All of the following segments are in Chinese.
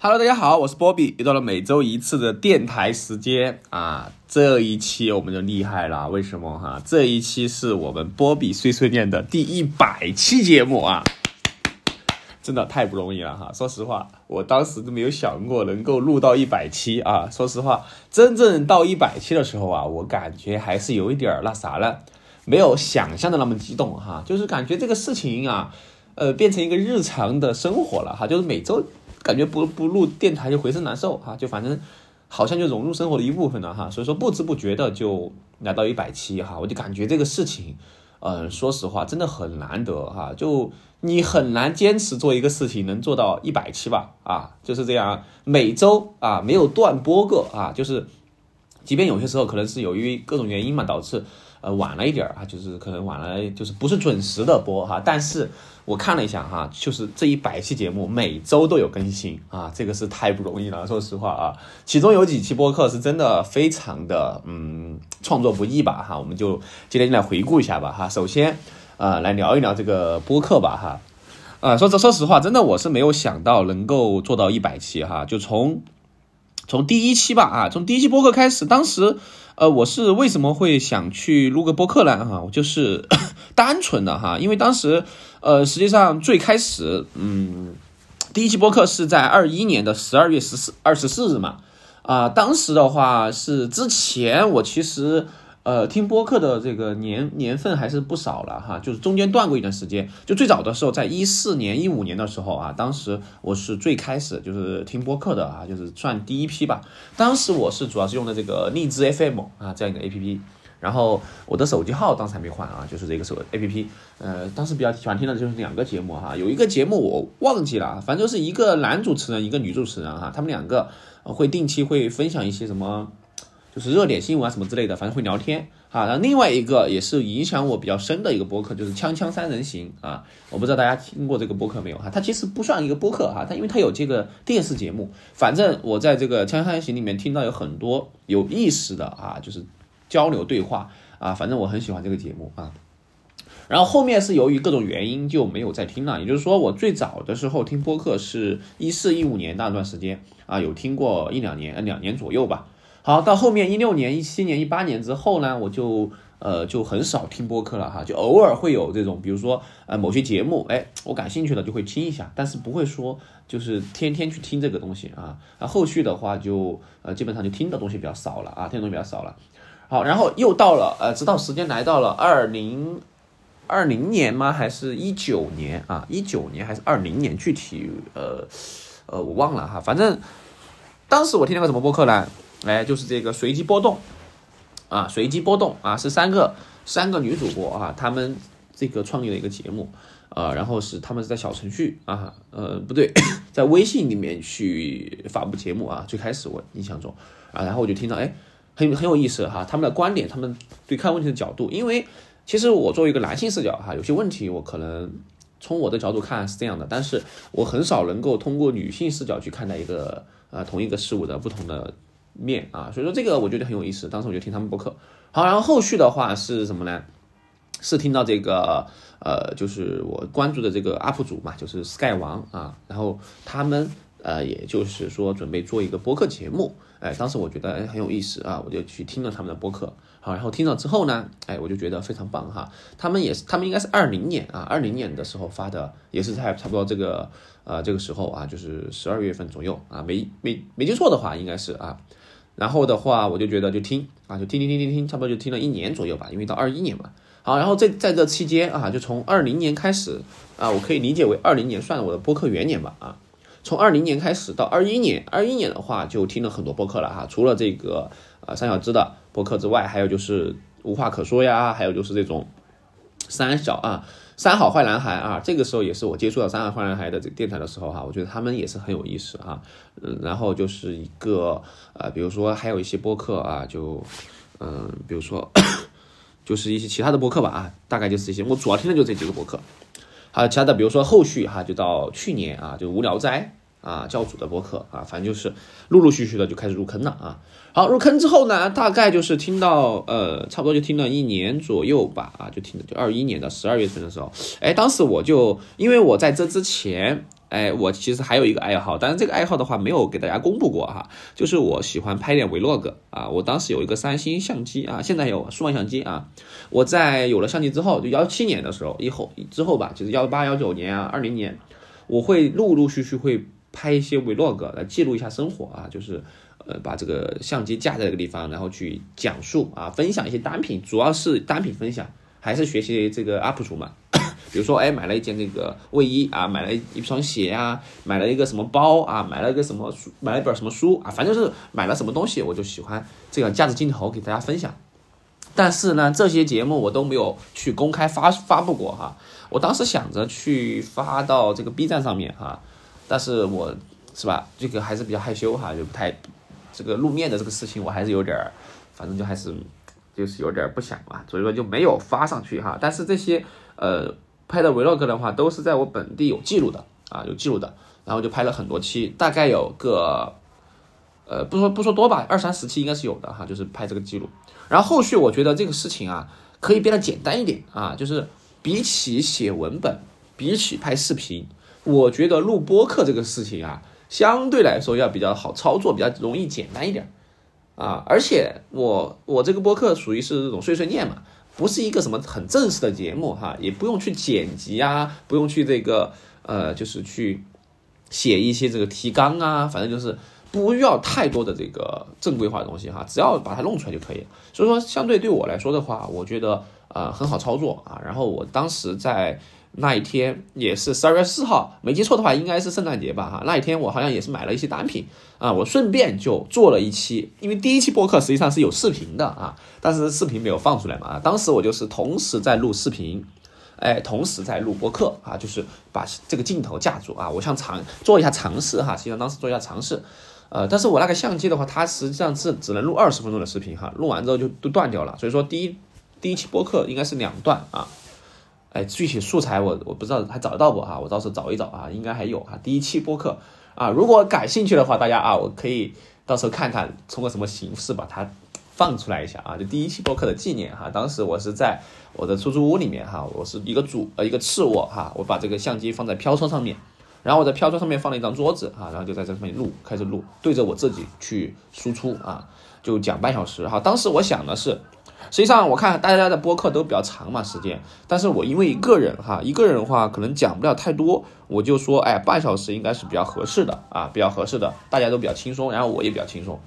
Hello，大家好，我是波比，又到了每周一次的电台时间啊！这一期我们就厉害了，为什么哈？这一期是我们波比碎碎念的第一百期节目啊！真的太不容易了哈！说实话，我当时都没有想过能够录到一百期啊！说实话，真正到一百期的时候啊，我感觉还是有一点儿那啥了，没有想象的那么激动哈，就是感觉这个事情啊，呃，变成一个日常的生活了哈，就是每周。感觉不不录电台就浑身难受哈，就反正好像就融入生活的一部分了哈，所以说不知不觉的就来到一百期哈，我就感觉这个事情，嗯，说实话真的很难得哈，就你很难坚持做一个事情能做到一百期吧啊，就是这样，每周啊没有断播过啊，就是即便有些时候可能是由于各种原因嘛导致。呃，晚了一点啊，就是可能晚了，就是不是准时的播哈。但是我看了一下哈，就是这一百期节目每周都有更新啊，这个是太不容易了。说实话啊，其中有几期播客是真的非常的嗯，创作不易吧哈。我们就今天就来回顾一下吧哈。首先呃，来聊一聊这个播客吧哈。啊，说说 说实话，真的我是没有想到能够做到一百期哈。就从从第一期吧啊，从第一期播客开始，当时。呃，我是为什么会想去录个播客呢？哈，我就是 单纯的哈，因为当时，呃，实际上最开始，嗯，第一期播客是在二一年的十二月十四二十四日嘛，啊，当时的话是之前我其实。呃，听播客的这个年年份还是不少了哈，就是中间断过一段时间，就最早的时候，在一四年、一五年的时候啊，当时我是最开始就是听播客的啊，就是算第一批吧。当时我是主要是用的这个荔枝 FM 啊这样一个 APP，然后我的手机号当时还没换啊，就是这个手 APP。呃，当时比较喜欢听的就是两个节目哈，有一个节目我忘记了，反正就是一个男主持人，一个女主持人哈，他们两个会定期会分享一些什么。就是热点新闻啊什么之类的，反正会聊天啊。然后另外一个也是影响我比较深的一个播客，就是《锵锵三人行》啊。我不知道大家听过这个播客没有哈？它其实不算一个播客哈，它因为它有这个电视节目。反正我在这个《锵锵三人行》里面听到有很多有意思的啊，就是交流对话啊。反正我很喜欢这个节目啊。然后后面是由于各种原因就没有再听了。也就是说，我最早的时候听播客是一四一五年那段时间啊，有听过一两年，两年左右吧。好，到后面一六年、一七年、一八年之后呢，我就呃就很少听播客了哈，就偶尔会有这种，比如说呃某些节目，哎，我感兴趣的就会听一下，但是不会说就是天天去听这个东西啊。啊，后续的话就呃基本上就听的东西比较少了啊，听的东西比较少了。好，然后又到了呃，直到时间来到了二零二零年吗？还是一九年啊？一九年还是二零年？具体呃呃我忘了哈，反正当时我听那个什么播客呢？哎，就是这个随机波动，啊，随机波动啊，是三个三个女主播啊，她们这个创立了一个节目，啊，然后是他们是在小程序啊，呃，不对，在微信里面去发布节目啊，最开始我印象中啊，然后我就听到，哎，很很有意思哈，他们的观点，他们对看问题的角度，因为其实我作为一个男性视角哈，有些问题我可能从我的角度看是这样的，但是我很少能够通过女性视角去看待一个呃同一个事物的不同的。面啊，所以说这个我觉得很有意思。当时我就听他们播客，好，然后后续的话是什么呢？是听到这个呃，就是我关注的这个 UP 主嘛，就是 Sky 王啊，然后他们呃，也就是说准备做一个播客节目，哎，当时我觉得哎很有意思啊，我就去听了他们的播客，好，然后听了之后呢，哎，我就觉得非常棒哈。他们也是，他们应该是二零年啊，二零年的时候发的，也是在差不多这个呃这个时候啊，就是十二月份左右啊，没没没记错的话，应该是啊。然后的话，我就觉得就听啊，就听听听听听，差不多就听了一年左右吧，因为到二一年嘛。好，然后在在这期间啊，就从二零年开始啊，我可以理解为二零年算我的播客元年吧啊。从二零年开始到二一年，二一年的话就听了很多播客了哈，除了这个啊三小只的播客之外，还有就是无话可说呀，还有就是这种三小啊。三好坏男孩啊，这个时候也是我接触到三好坏男孩的这个电台的时候哈，我觉得他们也是很有意思啊，嗯，然后就是一个呃，比如说还有一些播客啊，就嗯，比如说 就是一些其他的播客吧啊，大概就是这些，我主要听的就这几个播客，还有其他的，比如说后续哈，就到去年啊，就无聊斋。啊，教主的博客啊，反正就是陆陆续续的就开始入坑了啊。好，入坑之后呢，大概就是听到呃，差不多就听了一年左右吧啊，就听就二一年的十二月份的时候，哎，当时我就因为我在这之前哎，我其实还有一个爱好，但是这个爱好的话没有给大家公布过哈，就是我喜欢拍点 vlog 啊。我当时有一个三星相机啊，现在有数码相机啊。我在有了相机之后，就幺七年的时候以后之后吧，就是幺八幺九年啊，二零年，我会陆陆续续会拍一些 vlog 来记录一下生活啊，就是呃把这个相机架在这个地方，然后去讲述啊，分享一些单品，主要是单品分享，还是学习这个 UP 主嘛。比如说，哎，买了一件那个卫衣啊，买了一双鞋啊，买了一个什么包啊，买了一个什么书，买了一本什么书啊，反正就是买了什么东西，我就喜欢这个架着镜头给大家分享。但是呢，这些节目我都没有去公开发发布过哈。我当时想着去发到这个 B 站上面哈，但是我是吧，这个还是比较害羞哈，就不太这个露面的这个事情，我还是有点儿，反正就还是就是有点不想嘛，所以说就没有发上去哈。但是这些呃。拍的 vlog 的话，都是在我本地有记录的啊，有记录的，然后就拍了很多期，大概有个，呃，不说不说多吧，二三十期应该是有的哈，就是拍这个记录。然后后续我觉得这个事情啊，可以变得简单一点啊，就是比起写文本，比起拍视频，我觉得录播课这个事情啊，相对来说要比较好操作，比较容易简单一点啊。而且我我这个播客属于是这种碎碎念嘛。不是一个什么很正式的节目哈，也不用去剪辑啊，不用去这个呃，就是去写一些这个提纲啊，反正就是不需要太多的这个正规化的东西哈，只要把它弄出来就可以了。所以说，相对对我来说的话，我觉得呃很好操作啊。然后我当时在。那一天也是十二月四号，没记错的话应该是圣诞节吧哈。那一天我好像也是买了一些单品啊，我顺便就做了一期，因为第一期播客实际上是有视频的啊，但是视频没有放出来嘛。当时我就是同时在录视频，哎，同时在录播客啊，就是把这个镜头架住啊，我想尝做一下尝试哈，实际上当时做一下尝试，呃，但是我那个相机的话，它实际上是只能录二十分钟的视频哈，录完之后就都断掉了，所以说第一第一期播客应该是两段啊。哎，具体素材我我不知道还找得到不啊？我到时候找一找啊，应该还有啊。第一期播客啊，如果感兴趣的话，大家啊，我可以到时候看看通过什么形式把它放出来一下啊。就第一期播客的纪念哈，当时我是在我的出租屋里面哈，我是一个主呃一个次卧哈，我把这个相机放在飘窗上面，然后我在飘窗上面放了一张桌子啊，然后就在这上面录，开始录，对着我自己去输出啊，就讲半小时哈。当时我想的是。实际上，我看大家的播客都比较长嘛时间，但是我因为一个人哈，一个人的话可能讲不了太多，我就说，哎，半小时应该是比较合适的啊，比较合适的，大家都比较轻松，然后我也比较轻松，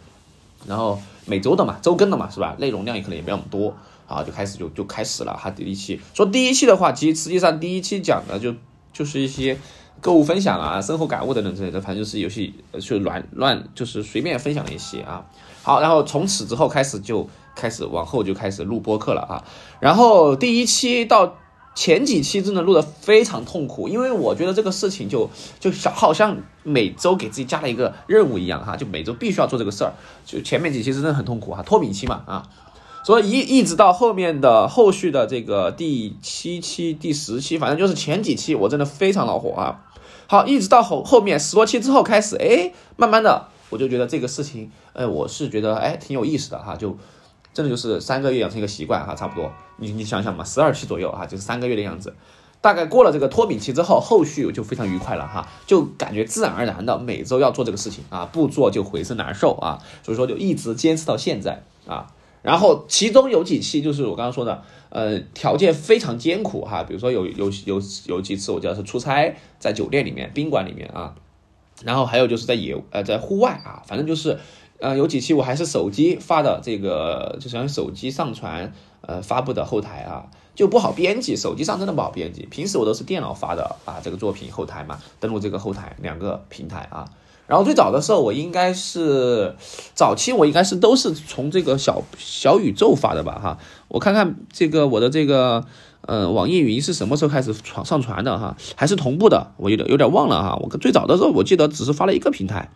然后每周的嘛，周更的嘛，是吧？内容量也可能也没有那么多，啊，就开始就就开始了哈。第一期说第一期的话，其实实际上第一期讲的就就是一些购物分享啊、生活感悟等等之类的，反正就是游戏就乱乱就是随便分享一些啊。好，然后从此之后开始就。开始往后就开始录播客了啊，然后第一期到前几期真的录的非常痛苦，因为我觉得这个事情就就小好像每周给自己加了一个任务一样哈，就每周必须要做这个事儿，就前面几期真的很痛苦哈，脱敏期嘛啊，所以一一直到后面的后续的这个第七期、第十期，反正就是前几期我真的非常恼火啊。好，一直到后后面十多期之后开始，哎，慢慢的我就觉得这个事情，哎，我是觉得哎挺有意思的哈，就。真的就是三个月养成一个习惯哈，差不多。你你想想嘛，十二期左右哈，就是三个月的样子。大概过了这个脱敏期之后，后续就非常愉快了哈，就感觉自然而然的每周要做这个事情啊，不做就浑身难受啊，所以说就一直坚持到现在啊。然后其中有几期就是我刚刚说的，呃，条件非常艰苦哈，比如说有有有有几次我记得是出差在酒店里面宾馆里面啊，然后还有就是在野呃在户外啊，反正就是。呃，有几期我还是手机发的，这个就是用手机上传，呃，发布的后台啊，就不好编辑，手机上真的不好编辑。平时我都是电脑发的啊，这个作品后台嘛，登录这个后台两个平台啊。然后最早的时候，我应该是早期我应该是都是从这个小小宇宙发的吧哈。我看看这个我的这个呃网易云是什么时候开始传上传的哈，还是同步的，我有点有点忘了哈。我最早的时候我记得只是发了一个平台。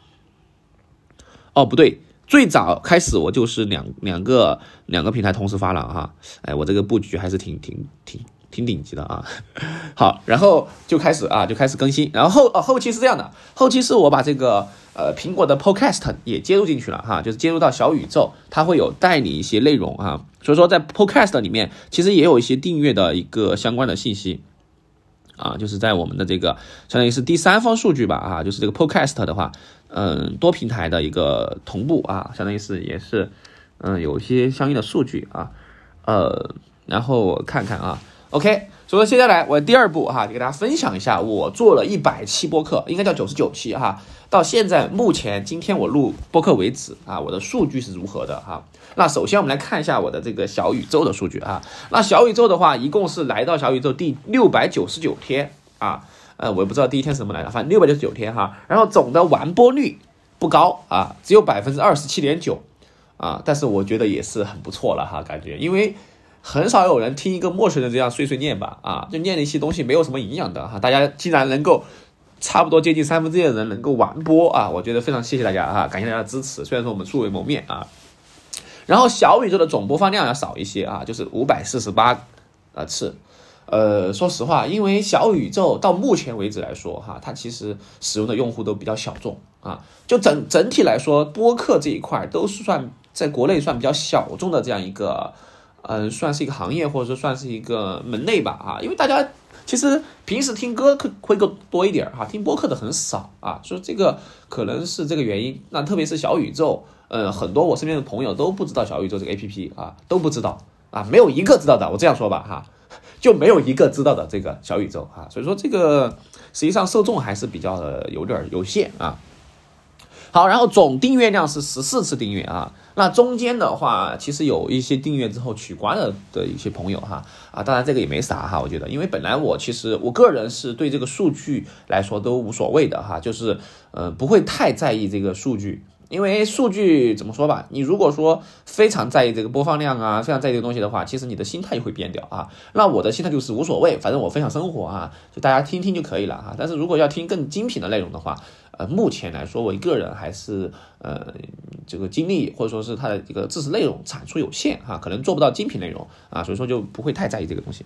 哦，不对，最早开始我就是两两个两个平台同时发了哈，哎，我这个布局还是挺挺挺挺顶级的啊。好，然后就开始啊，就开始更新，然后后哦后期是这样的，后期是我把这个呃苹果的 Podcast 也接入进去了哈，就是接入到小宇宙，它会有带你一些内容啊，所以说在 Podcast 里面其实也有一些订阅的一个相关的信息。啊，就是在我们的这个相当于是第三方数据吧，啊，就是这个 Podcast 的话，嗯，多平台的一个同步啊，相当于是也是，嗯，有一些相应的数据啊，呃，然后我看看啊，OK。所以说接下来我第二步哈，就给大家分享一下我做了一百期播客，应该叫九十九期哈，到现在目前今天我录播客为止啊，我的数据是如何的哈？那首先我们来看一下我的这个小宇宙的数据啊，那小宇宙的话，一共是来到小宇宙第六百九十九天啊，呃，我也不知道第一天是什么来的，反正六百九十九天哈，然后总的完播率不高啊，只有百分之二十七点九啊，但是我觉得也是很不错了哈，感觉因为。很少有人听一个陌生人这样碎碎念吧，啊，就念了一些东西没有什么营养的哈。大家竟然能够差不多接近三分之一的人能够完播啊，我觉得非常谢谢大家啊，感谢大家的支持。虽然说我们素未谋面啊，然后小宇宙的总播放量要少一些啊，就是五百四十八呃次。呃，说实话，因为小宇宙到目前为止来说哈，它其实使用的用户都比较小众啊，就整整体来说，播客这一块都是算在国内算比较小众的这样一个。嗯，算是一个行业，或者说算是一个门类吧，啊，因为大家其实平时听歌可会更多一点哈，听播客的很少啊，所以这个可能是这个原因。那特别是小宇宙，嗯，很多我身边的朋友都不知道小宇宙这个 A P P 啊，都不知道啊，没有一个知道的。我这样说吧，哈，就没有一个知道的这个小宇宙啊，所以说这个实际上受众还是比较的有点有限啊。好，然后总订阅量是十四次订阅啊。那中间的话，其实有一些订阅之后取关了的一些朋友哈啊，当然这个也没啥哈，我觉得，因为本来我其实我个人是对这个数据来说都无所谓的哈，就是呃不会太在意这个数据，因为数据怎么说吧，你如果说非常在意这个播放量啊，非常在意这个东西的话，其实你的心态也会变掉啊。那我的心态就是无所谓，反正我分享生活啊，就大家听听就可以了哈。但是如果要听更精品的内容的话，呃，目前来说，我一个人还是呃，这个精力或者说是他的这个知识内容产出有限哈，可能做不到精品内容啊，所以说就不会太在意这个东西。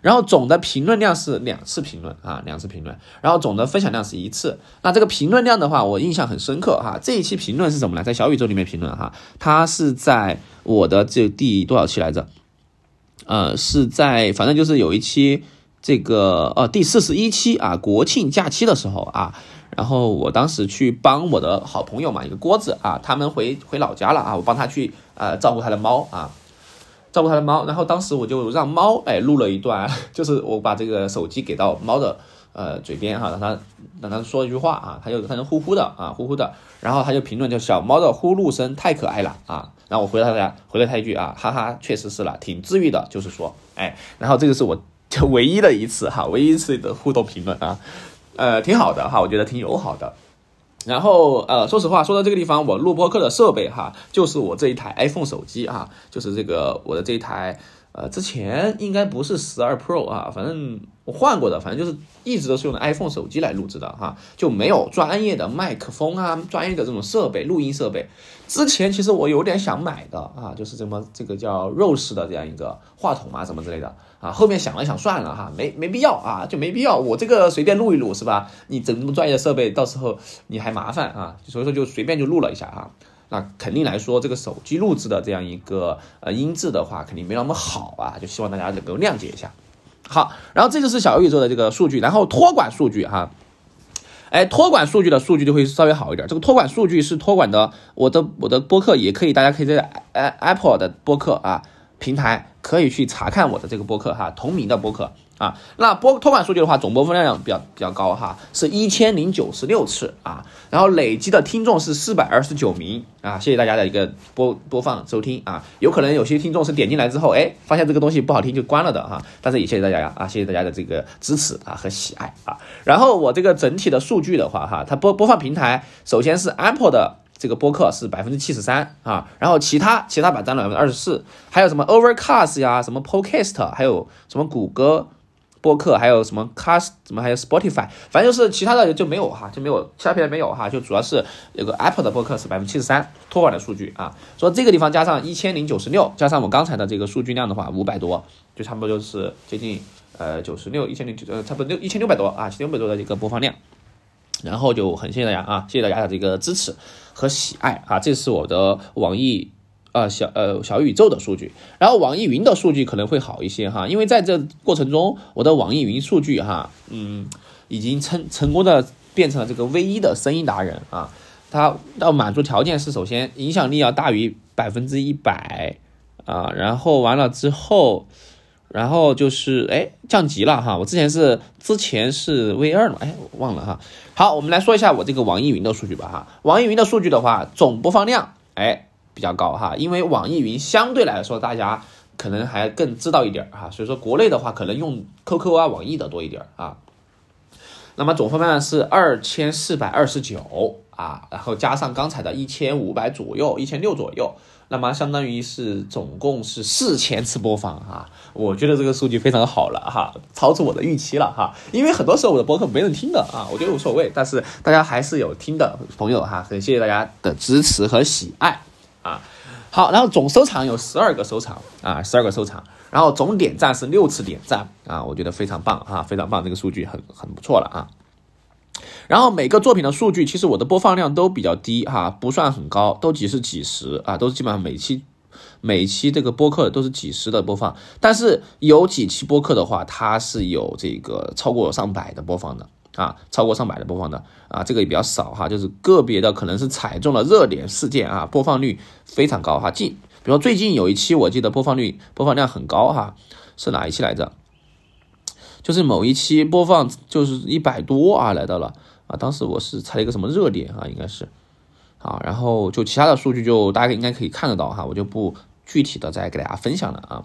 然后总的评论量是两次评论啊，两次评论，然后总的分享量是一次。那这个评论量的话，我印象很深刻哈。这一期评论是什么呢？在小宇宙里面评论哈，它是在我的这第多少期来着？呃，是在反正就是有一期这个呃第四十一期啊，国庆假期的时候啊。然后我当时去帮我的好朋友嘛，一个郭子啊，他们回回老家了啊，我帮他去呃照顾他的猫啊，照顾他的猫。然后当时我就让猫哎录了一段，就是我把这个手机给到猫的呃嘴边哈，让它让它说一句话啊，它就它就呼呼的啊呼呼的，然后他就评论就小猫的呼噜声太可爱了啊，然后我回了他回了他一句啊，哈哈，确实是了，挺治愈的，就是说哎，然后这个是我唯一的一次哈，唯一一次的互动评论啊。呃，挺好的哈，我觉得挺友好的。然后呃，说实话，说到这个地方，我录播课的设备哈，就是我这一台 iPhone 手机啊，就是这个我的这一台，呃，之前应该不是十二 Pro 啊，反正我换过的，反正就是一直都是用的 iPhone 手机来录制的哈，就没有专业的麦克风啊，专业的这种设备，录音设备。之前其实我有点想买的啊，就是什么这个叫 Rose 的这样一个话筒啊，什么之类的。啊，后面想了想，算了哈，没没必要啊，就没必要。我这个随便录一录是吧？你整那么专业的设备，到时候你还麻烦啊，所以说就随便就录了一下啊。那肯定来说，这个手机录制的这样一个呃音质的话，肯定没那么好啊，就希望大家能够谅解一下。好，然后这就是小宇宙的这个数据，然后托管数据哈，哎，托管数据的数据就会稍微好一点。这个托管数据是托管的，我的我的播客也可以，大家可以在 Apple 的播客啊平台。可以去查看我的这个播客哈，同名的播客啊。那播托管数据的话，总播放量比较比较高哈，是一千零九十六次啊。然后累积的听众是四百二十九名啊。谢谢大家的一个播播放收听啊。有可能有些听众是点进来之后，哎，发现这个东西不好听就关了的哈。但是也谢谢大家啊，谢谢大家的这个支持啊和喜爱啊。然后我这个整体的数据的话哈，它播播放平台首先是 Apple 的。这个播客是百分之七十三啊，然后其他其他版占了百分之二十四，还有什么 Overcast 呀，什么 Podcast，还有什么谷歌播客，还有什么 Cast，什么还有 Spotify，反正就是其他的就没有哈，就没有其他平台没有哈，就主要是有个 Apple 的播客是百分之七十三托管的数据啊，说这个地方加上一千零九十六，加上我刚才的这个数据量的话，五百多，就差不多就是接近呃九十六一千零九呃差不多六一千六百多啊，一千六百多的一个播放量。然后就很谢谢大家啊，谢谢大家的这个支持和喜爱啊，这是我的网易呃小呃小宇宙的数据，然后网易云的数据可能会好一些哈，因为在这过程中，我的网易云数据哈，嗯，已经成成功的变成了这个唯一的声音达人啊。它要满足条件是，首先影响力要大于百分之一百啊，然后完了之后，然后就是哎降级了哈，我之前是之前是 V 二嘛，哎忘了哈。好，我们来说一下我这个网易云的数据吧哈。网易云的数据的话，总播放量哎比较高哈，因为网易云相对来说大家可能还更知道一点哈，所以说国内的话可能用 QQ 啊、网易的多一点啊。那么总播放量是二千四百二十九。啊，然后加上刚才的一千五百左右，一千六左右，那么相当于是总共是四千次播放啊！我觉得这个数据非常好了哈，超出我的预期了哈。因为很多时候我的播客没人听的啊，我觉得无所谓，但是大家还是有听的朋友哈，很谢谢大家的支持和喜爱啊。好，然后总收藏有十二个收藏啊，十二个收藏，然后总点赞是六次点赞啊，我觉得非常棒啊，非常棒，这个数据很很不错了啊。然后每个作品的数据，其实我的播放量都比较低哈，不算很高，都几是几十啊，都是基本上每期每期这个播客都是几十的播放。但是有几期播客的话，它是有这个超过上百的播放的啊，超过上百的播放的啊，这个也比较少哈，就是个别的可能是踩中了热点事件啊，播放率非常高哈。近，比如说最近有一期我记得播放率播放量很高哈，是哪一期来着？就是某一期播放就是一百多啊，来到了。啊，当时我是猜了一个什么热点啊，应该是，啊，然后就其他的数据就大家应该可以看得到哈，我就不具体的再给大家分享了啊，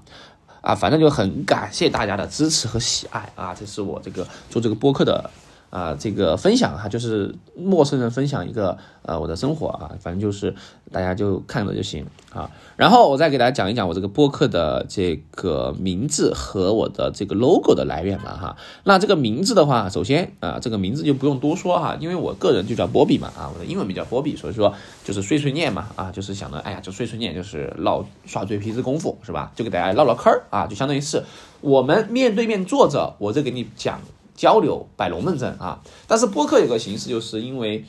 啊，反正就很感谢大家的支持和喜爱啊，这是我这个做这个播客的。啊，这个分享哈，就是陌生人分享一个呃我的生活啊，反正就是大家就看着就行啊。然后我再给大家讲一讲我这个播客的这个名字和我的这个 logo 的来源吧哈。那这个名字的话，首先啊，这个名字就不用多说哈，因为我个人就叫波比嘛啊，我的英文名叫波比，所以说就是碎碎念嘛啊，就是想着哎呀，就碎碎念就是唠耍嘴皮子功夫是吧？就给大家唠唠嗑啊，就相当于是我们面对面坐着，我这给你讲。交流摆龙门阵啊，但是播客有个形式，就是因为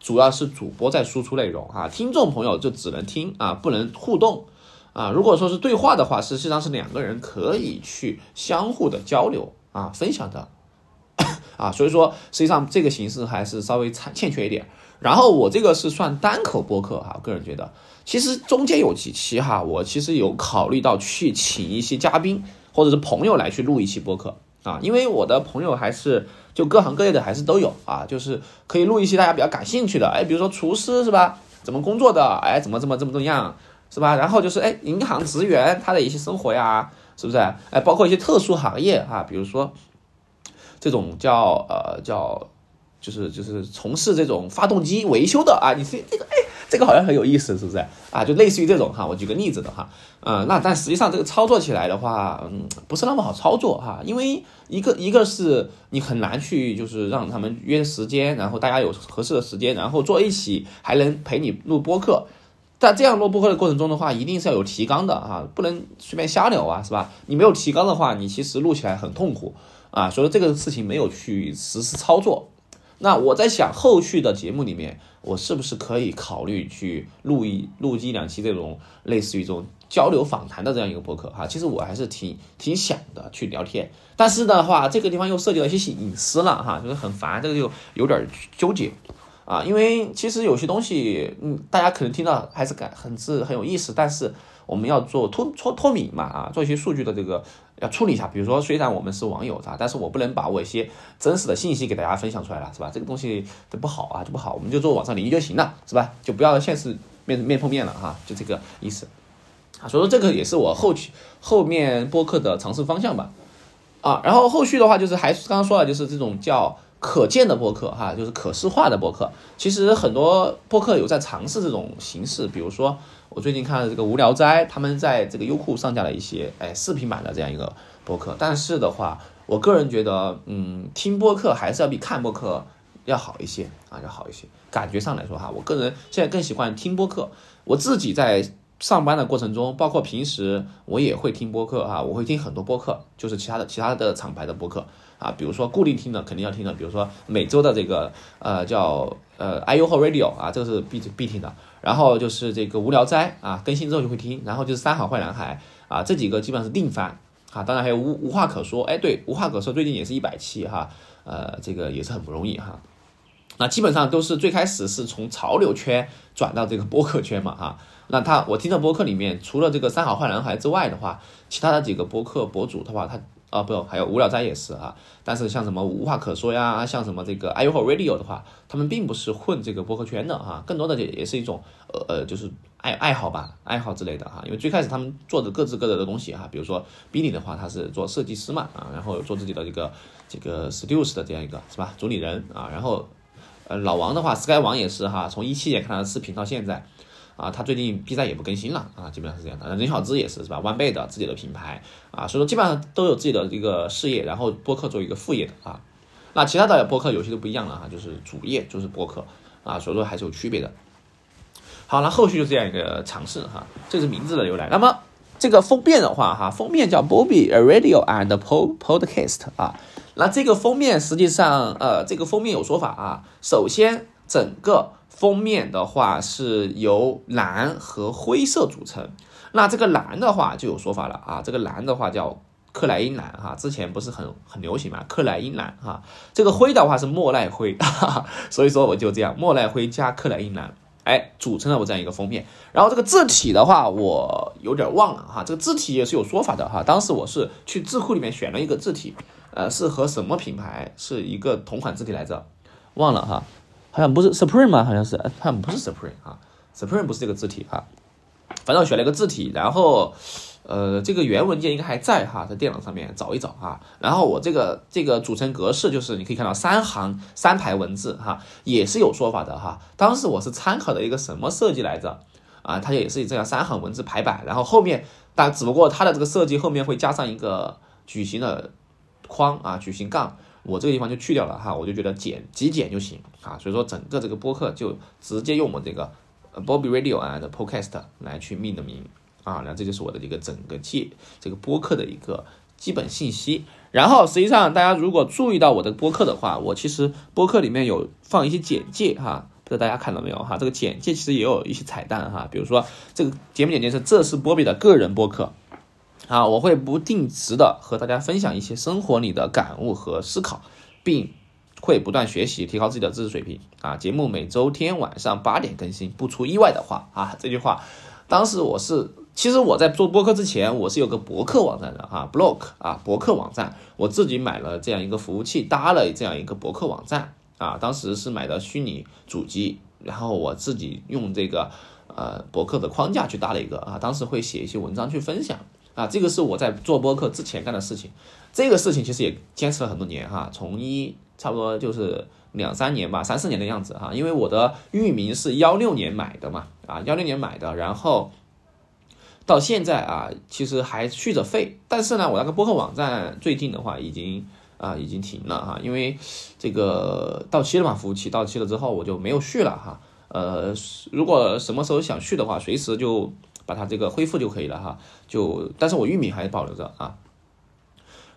主要是主播在输出内容啊，听众朋友就只能听啊，不能互动啊。如果说是对话的话，实际上是两个人可以去相互的交流啊，分享的 啊，所以说实际上这个形式还是稍微欠欠缺一点。然后我这个是算单口播客哈，个人觉得其实中间有几期哈，我其实有考虑到去请一些嘉宾或者是朋友来去录一期播客。啊，因为我的朋友还是就各行各业的，还是都有啊，就是可以录一些大家比较感兴趣的，哎，比如说厨师是吧？怎么工作的？哎，怎么怎么怎么怎么样是吧？然后就是哎，银行职员他的一些生活呀，是不是？哎，包括一些特殊行业啊，比如说这种叫呃叫。就是就是从事这种发动机维修的啊，你是这个哎，这个好像很有意思，是不是啊？就类似于这种哈，我举个例子的哈，嗯，那但实际上这个操作起来的话，嗯，不是那么好操作哈，因为一个一个是你很难去就是让他们约时间，然后大家有合适的时间，然后坐一起还能陪你录播客，在这样录播客的过程中的话，一定是要有提纲的哈，不能随便瞎聊啊，是吧？你没有提纲的话，你其实录起来很痛苦啊，所以这个事情没有去实施操作。那我在想，后续的节目里面，我是不是可以考虑去录一录一两期这种类似于这种交流访谈的这样一个博客哈？其实我还是挺挺想的去聊天，但是的话，这个地方又涉及到一些隐私了哈，就是很烦，这个就有点纠结啊。因为其实有些东西，嗯，大家可能听到还是感很是很有意思，但是我们要做脱脱脱敏嘛啊，做一些数据的这个。要处理一下，比如说，虽然我们是网友，是吧？但是我不能把我一些真实的信息给大家分享出来了，是吧？这个东西就不好啊，就不好，我们就做网上领域就行了，是吧？就不要现实面面碰面了哈，就这个意思啊。所以说，这个也是我后期后面播客的尝试方向吧。啊，然后后续的话，就是还是刚刚说了，就是这种叫可见的播客哈，就是可视化的播客。其实很多播客有在尝试这种形式，比如说。我最近看了这个无聊斋，他们在这个优酷上架了一些哎视频版的这样一个播客，但是的话，我个人觉得，嗯，听播客还是要比看播客要好一些啊，要好一些。感觉上来说哈，我个人现在更喜欢听播客。我自己在上班的过程中，包括平时我也会听播客哈，我会听很多播客，就是其他的其他的厂牌的播客啊，比如说固定听的肯定要听的，比如说每周的这个呃叫呃 iu 和 radio 啊，这个是必必听的。然后就是这个无聊斋啊，更新之后就会听，然后就是三好坏男孩啊，这几个基本上是定番啊，当然还有无无话可说，哎，对，无话可说最近也是一百期哈，呃，这个也是很不容易哈。那基本上都是最开始是从潮流圈转到这个播客圈嘛哈。那他我听的播客里面，除了这个三好坏男孩之外的话，其他的几个播客博主的话，他啊不，还有无聊斋也是啊。但是像什么无话可说呀，像什么这个 i u h o Radio 的话，他们并不是混这个播客圈的哈，更多的也也是一种呃呃就是爱爱好吧，爱好之类的哈。因为最开始他们做的各自各的东西哈，比如说 Billy 的话，他是做设计师嘛啊，然后做自己的这个这个 Studios 的这样一个是吧，主理人啊，然后呃老王的话，Sky 王也是哈，从一七年看他的视频到现在。啊，他最近 B 站也不更新了啊，基本上是这样的。任小芝也是是吧？万贝的自己的品牌啊，所以说基本上都有自己的一个事业，然后播客做一个副业的啊。那其他的播客有些都不一样了哈，就是主业就是播客啊，所以说还是有区别的。好，那后续就这样一个尝试哈，这是名字的由来。那么这个封面的话哈，封面叫 Bobby Radio and Pod Podcast 啊。那这个封面实际上呃，这个封面有说法啊。首先整个。封面的话是由蓝和灰色组成，那这个蓝的话就有说法了啊，这个蓝的话叫克莱因蓝哈，之前不是很很流行嘛，克莱因蓝哈，这个灰的话是莫奈灰，所以说我就这样莫奈灰加克莱因蓝，哎，组成了我这样一个封面。然后这个字体的话我有点忘了哈，这个字体也是有说法的哈，当时我是去字库里面选了一个字体，呃，是和什么品牌是一个同款字体来着，忘了哈。好像不是 Supreme 吗？好像是，好像不是 Supreme 啊，Supreme 不是这个字体啊。反正我选了一个字体，然后，呃，这个原文件应该还在哈，在电脑上面找一找啊。然后我这个这个组成格式就是你可以看到三行三排文字哈，也是有说法的哈。当时我是参考的一个什么设计来着啊？它也是这样三行文字排版，然后后面但只不过它的这个设计后面会加上一个矩形的框啊，矩形杠。我这个地方就去掉了哈，我就觉得简极简就行啊，所以说整个这个播客就直接用我们这个 Bobby Radio and Podcast 来去命的名啊，那这就是我的一个整个介这个播客的一个基本信息。然后实际上大家如果注意到我的播客的话，我其实播客里面有放一些简介哈，不知道大家看到没有哈？这个简介其实也有一些彩蛋哈，比如说这个节目简介是这是波比的个人播客。啊，我会不定时的和大家分享一些生活里的感悟和思考，并会不断学习，提高自己的知识水平。啊，节目每周天晚上八点更新，不出意外的话，啊，这句话，当时我是，其实我在做播客之前，我是有个博客网站的，啊，blog 啊，博客网站，我自己买了这样一个服务器，搭了这样一个博客网站，啊，当时是买的虚拟主机，然后我自己用这个呃博客的框架去搭了一个，啊，当时会写一些文章去分享。啊，这个是我在做播客之前干的事情，这个事情其实也坚持了很多年哈，从一差不多就是两三年吧，三四年的样子哈，因为我的域名是幺六年买的嘛，啊幺六年买的，然后到现在啊，其实还续着费，但是呢，我那个播客网站最近的话已经啊已经停了哈，因为这个到期了嘛，服务器到期了之后我就没有续了哈，呃，如果什么时候想续的话，随时就。把它这个恢复就可以了哈，就但是我域名还保留着啊。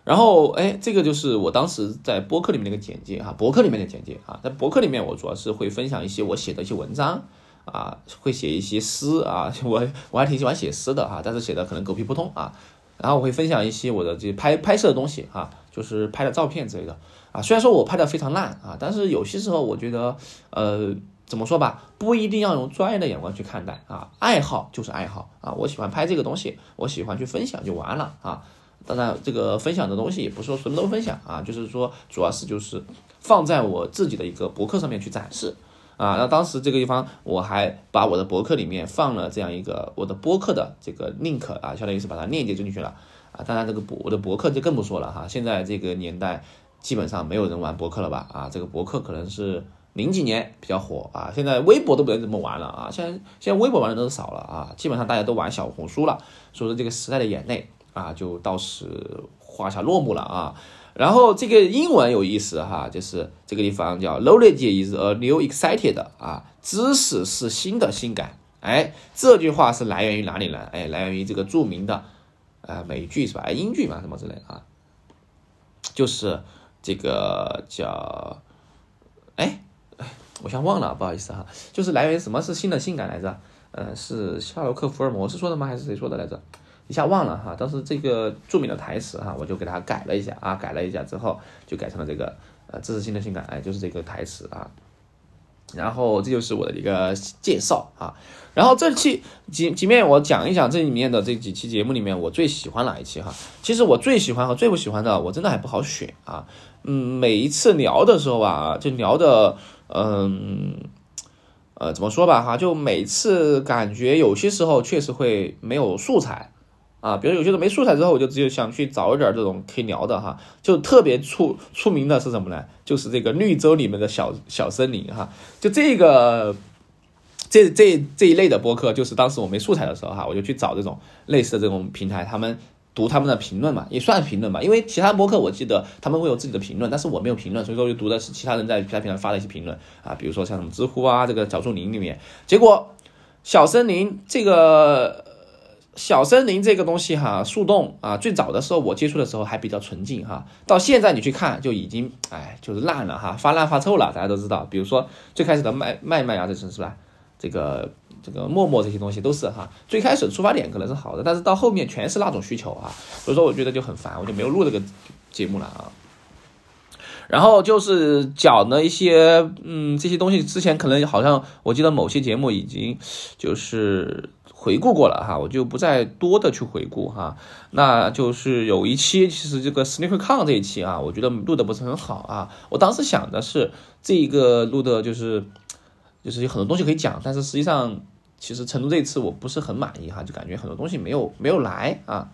然后哎，这个就是我当时在博客里面那个简介哈，博客里面的简介啊，在博客里面我主要是会分享一些我写的一些文章啊，会写一些诗啊，我我还挺喜欢写诗的哈，但是写的可能狗屁不通啊。然后我会分享一些我的这拍拍摄的东西哈，就是拍的照片之类的啊。虽然说我拍的非常烂啊，但是有些时候我觉得呃。怎么说吧，不一定要用专业的眼光去看待啊，爱好就是爱好啊，我喜欢拍这个东西，我喜欢去分享就完了啊。当然，这个分享的东西也不是说什么都分享啊，就是说主要是就是放在我自己的一个博客上面去展示啊。那当时这个地方我还把我的博客里面放了这样一个我的博客的这个 link 啊，相当于是把它链接进去了啊。当然，这个博我的博客就更不说了哈，现在这个年代基本上没有人玩博客了吧啊，这个博客可能是。零几年比较火啊，现在微博都不能这么玩了啊，现在现在微博玩的都少了啊，基本上大家都玩小红书了，所以说这个时代的眼泪啊，就到此画下落幕了啊。然后这个英文有意思哈，就是这个地方叫 knowledge is a new excited 啊，知识是新的性感。哎，这句话是来源于哪里呢？哎，来源于这个著名的呃美剧是吧？英剧嘛，什么之类啊，就是这个叫哎。我先忘了，不好意思哈，就是来源于什么是新的性感来着？呃，是夏洛克·福尔摩斯说的吗？还是谁说的来着？一下忘了哈。当时这个著名的台词哈，我就给他改了一下啊，改了一下之后就改成了这个呃，这是新的性感，哎，就是这个台词啊。然后这就是我的一个介绍啊。然后这期几几面我讲一讲这里面的这几期节目里面我最喜欢哪一期哈？其实我最喜欢和最不喜欢的我真的还不好选啊。嗯，每一次聊的时候啊，就聊的嗯。呃，怎么说吧哈，就每次感觉有些时候确实会没有素材啊，比如有些时候没素材之后，我就只有想去找一点这种可以聊的哈，就特别出出名的是什么呢？就是这个绿洲里面的小小森林哈，就这个这这这一类的播客，就是当时我没素材的时候哈，我就去找这种类似的这种平台，他们。读他们的评论嘛，也算评论吧，因为其他博客我记得他们会有自己的评论，但是我没有评论，所以说就读的是其他人在其他平台发的一些评论啊，比如说像什么知乎啊，这个小树林里面，结果小森林这个小森林这个东西哈，树洞啊，最早的时候我接触的时候还比较纯净哈，到现在你去看就已经哎就是烂了哈，发烂发臭了，大家都知道，比如说最开始的麦麦麦啊，这是是吧？这个。这个陌陌这些东西都是哈，最开始出发点可能是好的，但是到后面全是那种需求啊，所以说我觉得就很烦，我就没有录这个节目了啊。然后就是讲的一些，嗯，这些东西之前可能好像我记得某些节目已经就是回顾过了哈，我就不再多的去回顾哈。那就是有一期其实这个 SneakerCon 这一期啊，我觉得录的不是很好啊。我当时想的是这一个录的就是就是有很多东西可以讲，但是实际上。其实成都这次我不是很满意哈，就感觉很多东西没有没有来啊。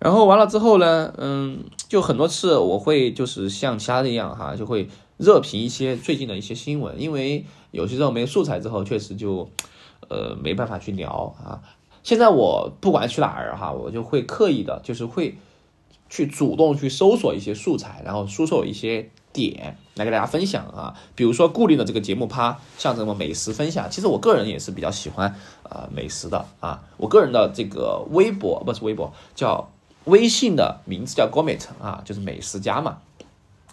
然后完了之后呢，嗯，就很多次我会就是像其他的一样哈，就会热评一些最近的一些新闻，因为有些时候没素材之后，确实就呃没办法去聊啊。现在我不管去哪儿哈，我就会刻意的，就是会去主动去搜索一些素材，然后输出一些。点来给大家分享啊，比如说固定的这个节目趴，像什么美食分享，其实我个人也是比较喜欢啊美食的啊。我个人的这个微博不是微博，叫微信的名字叫 Gourmet 啊，就是美食家嘛。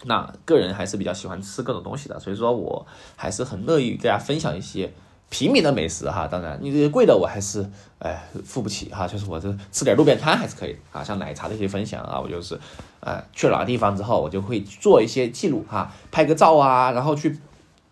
那个人还是比较喜欢吃各种东西的，所以说我还是很乐意给大家分享一些。平民的美食哈，当然你这些贵的我还是哎付不起哈，就是我这吃点路边摊还是可以啊，像奶茶这些分享啊，我就是，呃去哪个地方之后，我就会做一些记录哈，拍个照啊，然后去，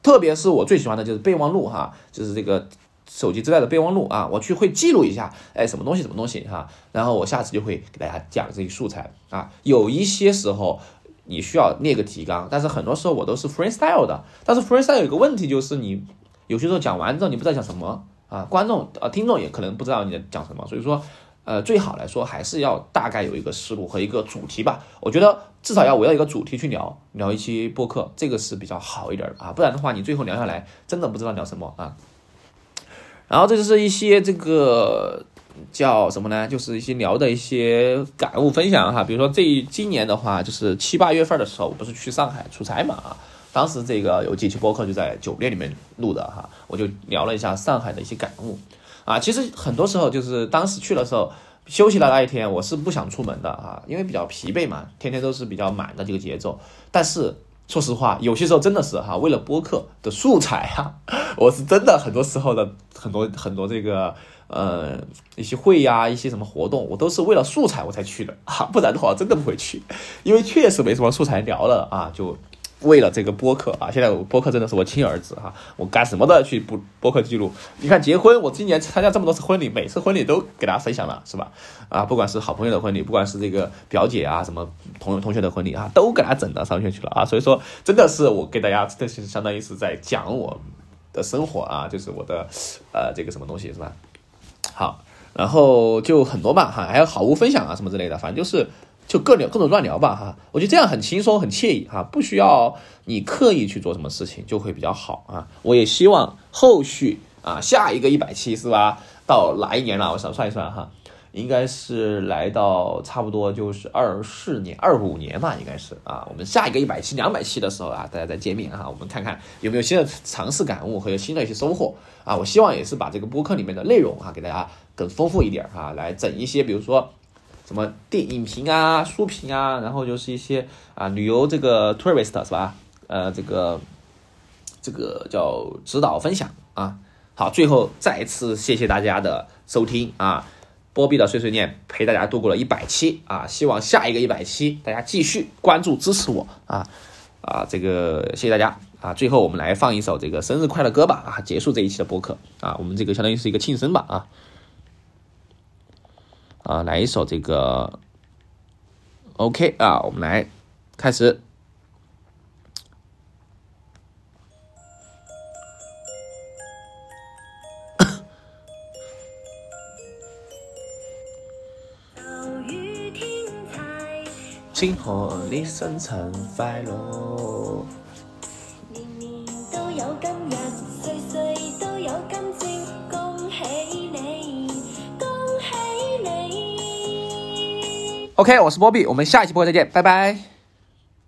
特别是我最喜欢的就是备忘录哈，就是这个手机自带的备忘录啊，我去会记录一下，哎什么东西什么东西哈，然后我下次就会给大家讲这些素材啊，有一些时候你需要列个提纲，但是很多时候我都是 freestyle 的，但是 freestyle 有个问题就是你。有些时候讲完之后你不知道讲什么啊，观众啊听众也可能不知道你在讲什么，所以说，呃，最好来说还是要大概有一个思路和一个主题吧。我觉得至少要围绕一个主题去聊聊一期播客，这个是比较好一点的啊，不然的话你最后聊下来真的不知道聊什么啊。然后这就是一些这个叫什么呢？就是一些聊的一些感悟分享哈，比如说这今年的话，就是七八月份的时候，我不是去上海出差嘛啊。当时这个有几期播客就在酒店里面录的哈，我就聊了一下上海的一些感悟啊。其实很多时候就是当时去的时候，休息的那一天我是不想出门的啊，因为比较疲惫嘛，天天都是比较满的这个节奏。但是说实话，有些时候真的是哈，为了播客的素材哈，我是真的很多时候的很多很多这个呃一些会呀，一些什么活动，我都是为了素材我才去的啊，不然的话真的不会去，因为确实没什么素材聊了啊，就。为了这个播客啊，现在我播客真的是我亲儿子哈，我干什么都要去播播客记录。你看结婚，我今年参加这么多次婚礼，每次婚礼都给大家分享了，是吧？啊，不管是好朋友的婚礼，不管是这个表姐啊，什么同同学的婚礼啊，都给他整到上面去了啊。所以说，真的是我给大家，这是相当于是在讲我的生活啊，就是我的呃这个什么东西是吧？好，然后就很多嘛哈，还有好物分享啊什么之类的，反正就是。就各聊各种乱聊吧哈，我觉得这样很轻松很惬意哈，不需要你刻意去做什么事情就会比较好啊。我也希望后续啊下一个一百期是吧？到哪一年了？我想算一算哈，应该是来到差不多就是二四年、二五年吧，应该是啊。我们下一个一百期、两百期的时候啊，大家再见面哈，我们看看有没有新的尝试感悟和新的一些收获啊。我希望也是把这个播客里面的内容哈，给大家更丰富一点哈，来整一些比如说。什么电影评啊、书评啊，然后就是一些啊旅游这个 tourist 是吧？呃，这个这个叫指导分享啊。好，最后再次谢谢大家的收听啊，波比的碎碎念陪大家度过了一百期啊，希望下一个一百期大家继续关注支持我啊啊，这个谢谢大家啊。最后我们来放一首这个生日快乐歌吧啊，结束这一期的播客啊，我们这个相当于是一个庆生吧啊啊，来一首这个 OK 啊，我们来开始。请贺你生辰快乐！！OK，我是波比，我们下一期播再见，拜拜。